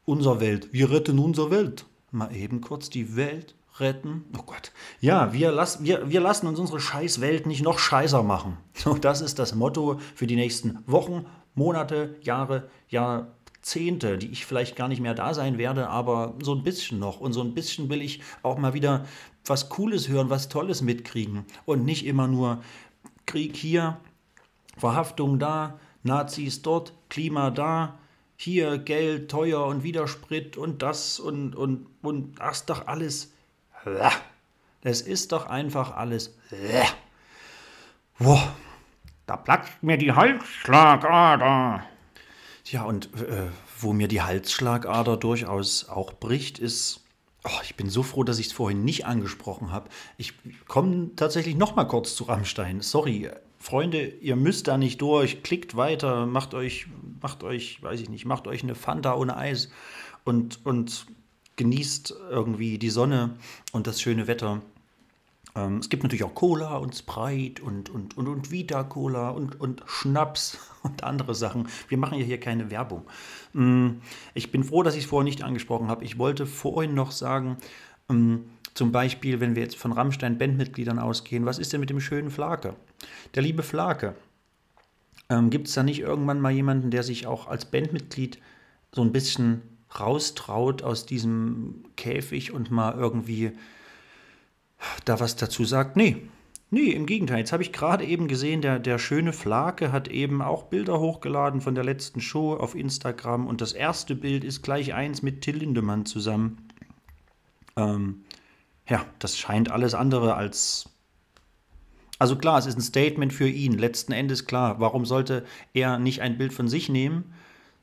Unser Welt. Wir retten unsere Welt. Mal eben kurz die Welt retten. Oh Gott. Ja, wir, lass, wir, wir lassen uns unsere Scheißwelt nicht noch scheißer machen. So, das ist das Motto für die nächsten Wochen, Monate, Jahre, Jahrzehnte, die ich vielleicht gar nicht mehr da sein werde, aber so ein bisschen noch. Und so ein bisschen will ich auch mal wieder was Cooles hören, was Tolles mitkriegen. Und nicht immer nur Krieg hier, Verhaftung da, Nazis dort, Klima da, hier Geld teuer und Widersprit und das und, und, und das ist doch alles. Das ist doch einfach alles. Boah, da platzt mir die Halsschlagader. Ja, und äh, wo mir die Halsschlagader durchaus auch bricht, ist Oh, ich bin so froh, dass ich es vorhin nicht angesprochen habe. Ich komme tatsächlich noch mal kurz zu Rammstein. Sorry, Freunde, ihr müsst da nicht durch. Klickt weiter, macht euch, macht euch, weiß ich nicht, macht euch eine Fanta ohne Eis und, und genießt irgendwie die Sonne und das schöne Wetter. Ähm, es gibt natürlich auch Cola und Sprite und, und, und, und Vita-Cola und, und Schnaps und andere Sachen. Wir machen ja hier keine Werbung. Mm, ich bin froh, dass ich es vorher nicht angesprochen habe. Ich wollte vorhin noch sagen, mm, zum Beispiel, wenn wir jetzt von Rammstein-Bandmitgliedern ausgehen, was ist denn mit dem schönen Flake? Der liebe Flake. Ähm, Gibt es da nicht irgendwann mal jemanden, der sich auch als Bandmitglied so ein bisschen raustraut aus diesem Käfig und mal irgendwie da was dazu sagt. Nee, nee, im Gegenteil. Jetzt habe ich gerade eben gesehen, der, der schöne Flake hat eben auch Bilder hochgeladen von der letzten Show auf Instagram und das erste Bild ist gleich eins mit Till Lindemann zusammen. Ähm, ja, das scheint alles andere als. Also klar, es ist ein Statement für ihn. Letzten Endes klar. Warum sollte er nicht ein Bild von sich nehmen?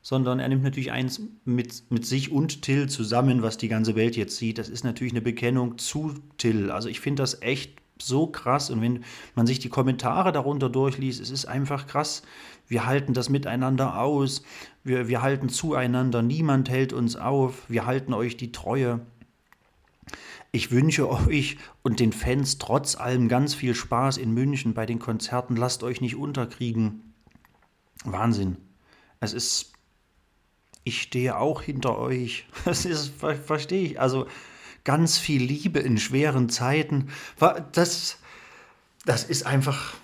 Sondern er nimmt natürlich eins mit, mit sich und Till zusammen, was die ganze Welt jetzt sieht. Das ist natürlich eine Bekennung zu Till. Also ich finde das echt so krass und wenn man sich die Kommentare darunter durchliest, es ist einfach krass. Wir halten das miteinander aus, wir, wir halten zueinander, niemand hält uns auf, wir halten euch die Treue. Ich wünsche euch und den Fans trotz allem ganz viel Spaß in München bei den Konzerten. Lasst euch nicht unterkriegen. Wahnsinn. Es ist ich stehe auch hinter euch. Das ist, verstehe ich. Also ganz viel Liebe in schweren Zeiten. Das, das ist einfach,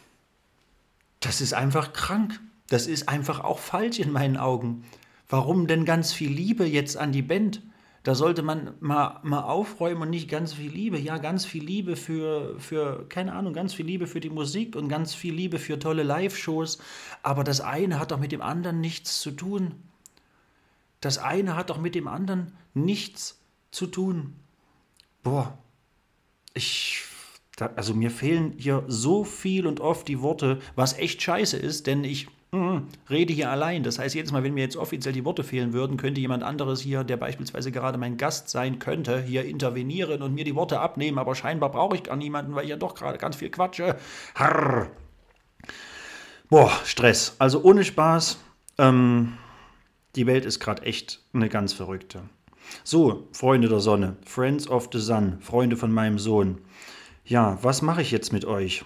das ist einfach krank. Das ist einfach auch falsch in meinen Augen. Warum denn ganz viel Liebe jetzt an die Band? Da sollte man mal, mal aufräumen und nicht ganz viel Liebe. Ja, ganz viel Liebe für, für, keine Ahnung, ganz viel Liebe für die Musik und ganz viel Liebe für tolle Live-Shows. Aber das eine hat doch mit dem anderen nichts zu tun. Das eine hat doch mit dem anderen nichts zu tun. Boah, ich, da, also mir fehlen hier so viel und oft die Worte, was echt scheiße ist, denn ich mm, rede hier allein. Das heißt, jedes Mal, wenn mir jetzt offiziell die Worte fehlen würden, könnte jemand anderes hier, der beispielsweise gerade mein Gast sein könnte, hier intervenieren und mir die Worte abnehmen. Aber scheinbar brauche ich gar niemanden, weil ich ja doch gerade ganz viel quatsche. Harr. Boah, Stress. Also ohne Spaß. Ähm, die Welt ist gerade echt eine ganz verrückte. So, Freunde der Sonne, Friends of the Sun, Freunde von meinem Sohn. Ja, was mache ich jetzt mit euch?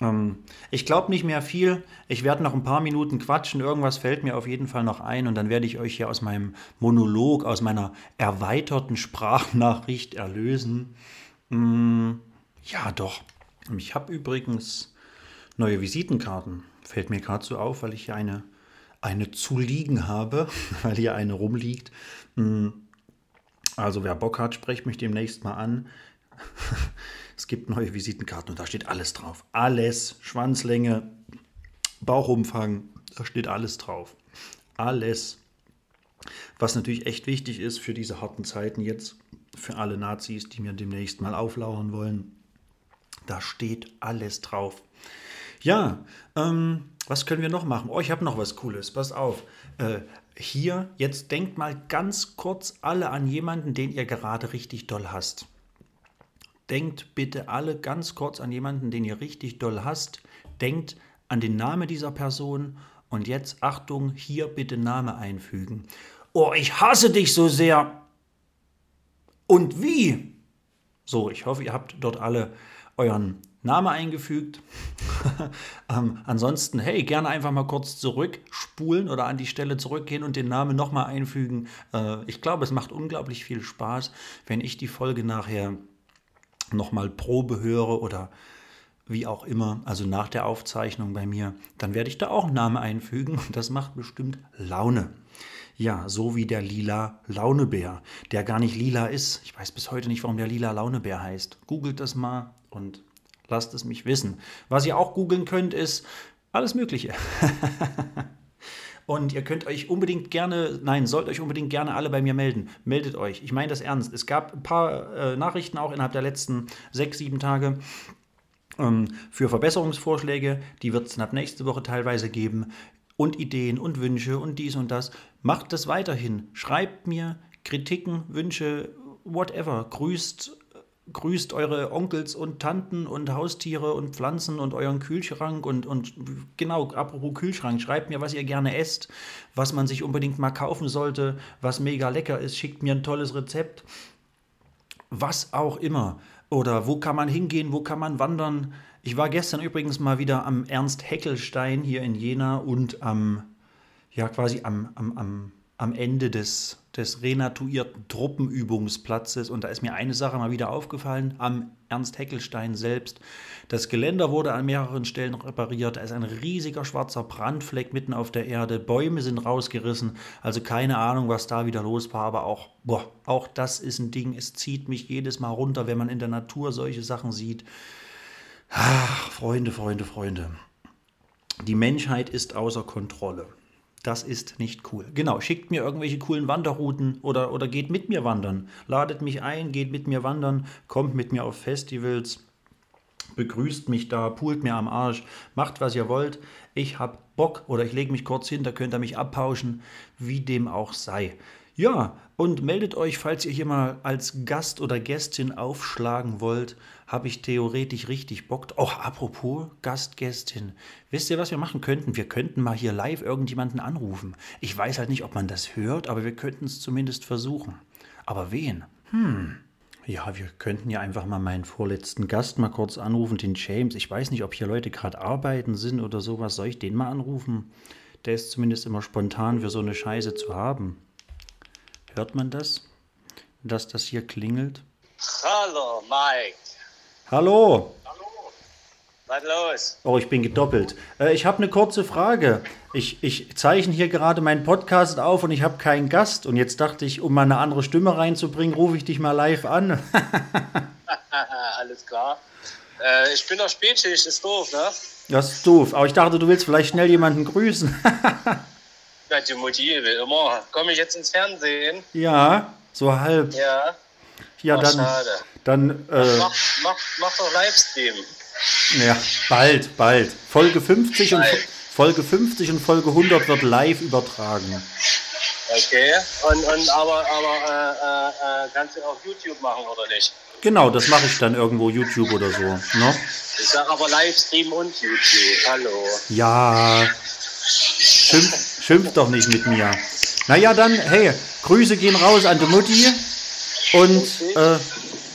Ähm, ich glaube nicht mehr viel. Ich werde noch ein paar Minuten quatschen. Irgendwas fällt mir auf jeden Fall noch ein und dann werde ich euch hier aus meinem Monolog, aus meiner erweiterten Sprachnachricht erlösen. Ähm, ja, doch. Ich habe übrigens neue Visitenkarten. Fällt mir gerade so auf, weil ich hier eine eine zu liegen habe, weil hier eine rumliegt. Hm. Also wer Bock hat, sprecht mich demnächst mal an. Es gibt neue Visitenkarten und da steht alles drauf. Alles. Schwanzlänge, Bauchumfang, da steht alles drauf. Alles. Was natürlich echt wichtig ist für diese harten Zeiten jetzt, für alle Nazis, die mir demnächst mal auflauern wollen. Da steht alles drauf. Ja, ähm, was können wir noch machen? Oh, ich habe noch was Cooles. Pass auf. Äh, hier, jetzt denkt mal ganz kurz alle an jemanden, den ihr gerade richtig doll hasst. denkt bitte alle ganz kurz an jemanden, den ihr richtig doll hasst. Denkt an den Namen dieser Person und jetzt Achtung, hier bitte Name einfügen. Oh, ich hasse dich so sehr. Und wie? So, ich hoffe, ihr habt dort alle euren Namen eingefügt. ähm, ansonsten, hey, gerne einfach mal kurz zurückspulen oder an die Stelle zurückgehen und den Namen nochmal einfügen. Äh, ich glaube, es macht unglaublich viel Spaß, wenn ich die Folge nachher nochmal Probe höre oder wie auch immer, also nach der Aufzeichnung bei mir, dann werde ich da auch einen Namen einfügen und das macht bestimmt Laune. Ja, so wie der lila Launebär, der gar nicht lila ist. Ich weiß bis heute nicht, warum der lila Launebär heißt. Googelt das mal und lasst es mich wissen. Was ihr auch googeln könnt, ist alles Mögliche. Und ihr könnt euch unbedingt gerne, nein, sollt euch unbedingt gerne alle bei mir melden. Meldet euch. Ich meine das ernst. Es gab ein paar äh, Nachrichten auch innerhalb der letzten sechs, sieben Tage ähm, für Verbesserungsvorschläge. Die wird es ab nächste Woche teilweise geben. Und Ideen und Wünsche und dies und das. Macht das weiterhin. Schreibt mir Kritiken, Wünsche, whatever. Grüßt grüßt eure Onkels und Tanten und Haustiere und Pflanzen und euren Kühlschrank und, und genau, apropos Kühlschrank, schreibt mir, was ihr gerne esst, was man sich unbedingt mal kaufen sollte, was mega lecker ist, schickt mir ein tolles Rezept, was auch immer. Oder wo kann man hingehen, wo kann man wandern. Ich war gestern übrigens mal wieder am Ernst Heckelstein hier in Jena und am, ja quasi am, am, am am Ende des, des renatuierten Truppenübungsplatzes. Und da ist mir eine Sache mal wieder aufgefallen, am Ernst Heckelstein selbst. Das Geländer wurde an mehreren Stellen repariert. Da ist ein riesiger schwarzer Brandfleck mitten auf der Erde. Bäume sind rausgerissen. Also keine Ahnung, was da wieder los war. Aber auch, boah, auch das ist ein Ding. Es zieht mich jedes Mal runter, wenn man in der Natur solche Sachen sieht. Ach, Freunde, Freunde, Freunde. Die Menschheit ist außer Kontrolle. Das ist nicht cool. Genau, schickt mir irgendwelche coolen Wanderrouten oder, oder geht mit mir wandern. Ladet mich ein, geht mit mir wandern, kommt mit mir auf Festivals, begrüßt mich da, pult mir am Arsch, macht was ihr wollt. Ich hab Bock oder ich lege mich kurz hin, da könnt ihr mich abpauschen, wie dem auch sei. Ja, und meldet euch, falls ihr hier mal als Gast oder Gästin aufschlagen wollt, habe ich theoretisch richtig Bock. Auch apropos Gastgästin. Wisst ihr, was wir machen könnten? Wir könnten mal hier live irgendjemanden anrufen. Ich weiß halt nicht, ob man das hört, aber wir könnten es zumindest versuchen. Aber wen? Hm. Ja, wir könnten ja einfach mal meinen vorletzten Gast mal kurz anrufen, den James. Ich weiß nicht, ob hier Leute gerade arbeiten sind oder sowas. Soll ich den mal anrufen? Der ist zumindest immer spontan für so eine Scheiße zu haben. Hört man das? Dass das hier klingelt? Hallo, Mike. Hallo. Hallo. Was los? Oh, ich bin gedoppelt. Äh, ich habe eine kurze Frage. Ich, ich zeichne hier gerade meinen Podcast auf und ich habe keinen Gast. Und jetzt dachte ich, um mal eine andere Stimme reinzubringen, rufe ich dich mal live an. Alles klar. Äh, ich bin auf Spätschicht, ist doof, ne? Das ist doof. Aber ich dachte, du willst vielleicht schnell jemanden grüßen. Ja, die Mutti will immer. Komme ich jetzt ins Fernsehen? Ja, so halb. Ja. Ja, Ach, dann. schade. Dann. Äh, Mach, mach, mach doch Livestream. ja, bald, bald. Folge 50 und Bald. Folge 50 und Folge 100 wird live übertragen. Okay. Und, und aber, aber äh, äh, äh, kannst du auf YouTube machen oder nicht? Genau, das mache ich dann irgendwo YouTube oder so. Ne? Ich sag aber Livestream und YouTube. Hallo. Ja. Schimpf, schimpf doch nicht mit mir. Naja, dann, hey, Grüße gehen raus an die Mutti. Und äh,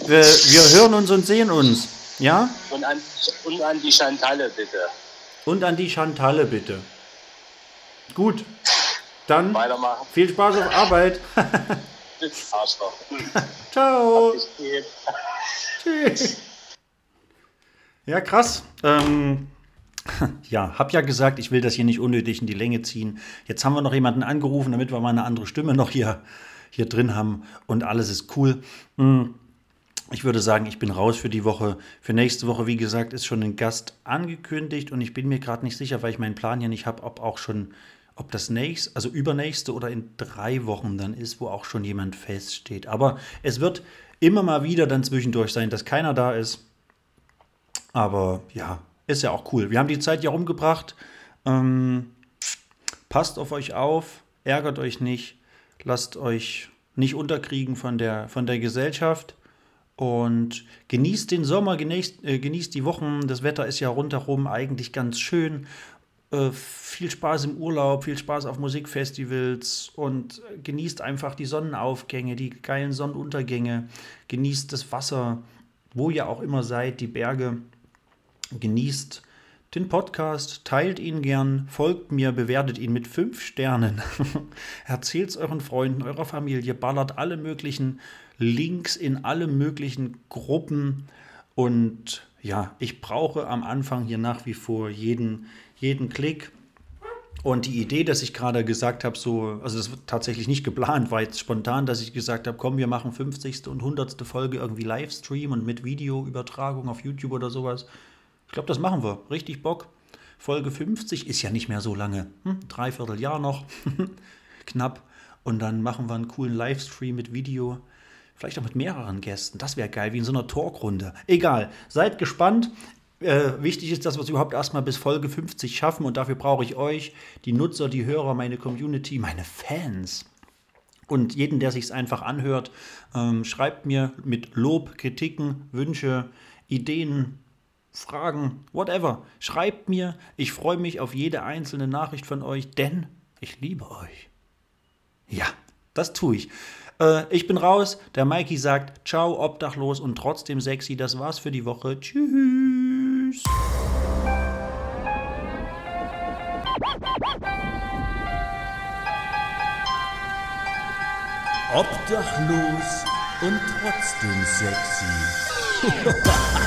wir, wir hören uns und sehen uns. Ja? Und an, und an die Chantalle bitte. Und an die Chantalle bitte. Gut. Dann Weitermachen. viel Spaß auf Arbeit. Arschloch. Ciao. Tschüss. Ja, krass. Ähm, ja, hab ja gesagt, ich will das hier nicht unnötig in die Länge ziehen. Jetzt haben wir noch jemanden angerufen, damit wir mal eine andere Stimme noch hier, hier drin haben und alles ist cool. Hm, Ich würde sagen, ich bin raus für die Woche. Für nächste Woche, wie gesagt, ist schon ein Gast angekündigt und ich bin mir gerade nicht sicher, weil ich meinen Plan hier nicht habe, ob auch schon, ob das nächste, also übernächste oder in drei Wochen dann ist, wo auch schon jemand feststeht. Aber es wird immer mal wieder dann zwischendurch sein, dass keiner da ist. Aber ja, ist ja auch cool. Wir haben die Zeit ja rumgebracht. Ähm, passt auf euch auf, ärgert euch nicht, lasst euch nicht unterkriegen von der, von der Gesellschaft Und genießt den Sommer, genießt, äh, genießt die Wochen. Das Wetter ist ja rundherum eigentlich ganz schön. Äh, viel Spaß im Urlaub, viel Spaß auf Musikfestivals und genießt einfach die Sonnenaufgänge, die geilen Sonnenuntergänge. Genießt das Wasser, wo ihr auch immer seid, die Berge. Genießt den Podcast, teilt ihn gern, folgt mir, bewertet ihn mit fünf Sternen. Erzählt es euren Freunden, eurer Familie, ballert alle möglichen Links in alle möglichen Gruppen. Und ja, ich brauche am Anfang hier nach wie vor jeden, jeden Klick. Und die Idee, dass ich gerade gesagt habe, so, also das wird tatsächlich nicht geplant, war jetzt spontan, dass ich gesagt habe, komm, wir machen 50. und 100. Folge irgendwie Livestream und mit Videoübertragung auf YouTube oder sowas. Ich glaube, das machen wir. Richtig Bock. Folge 50 ist ja nicht mehr so lange. Hm? Dreiviertel Jahr noch. Knapp. Und dann machen wir einen coolen Livestream mit Video. Vielleicht auch mit mehreren Gästen. Das wäre geil, wie in so einer Talkrunde. Egal. Seid gespannt. Äh, wichtig ist, dass wir es überhaupt erstmal bis Folge 50 schaffen. Und dafür brauche ich euch, die Nutzer, die Hörer, meine Community, meine Fans. Und jeden, der sich es einfach anhört, ähm, schreibt mir mit Lob, Kritiken, Wünsche, Ideen, Fragen, whatever. Schreibt mir. Ich freue mich auf jede einzelne Nachricht von euch, denn ich liebe euch. Ja, das tue ich. Äh, ich bin raus. Der Mikey sagt, ciao, obdachlos und trotzdem sexy. Das war's für die Woche. Tschüss. Obdachlos und trotzdem sexy.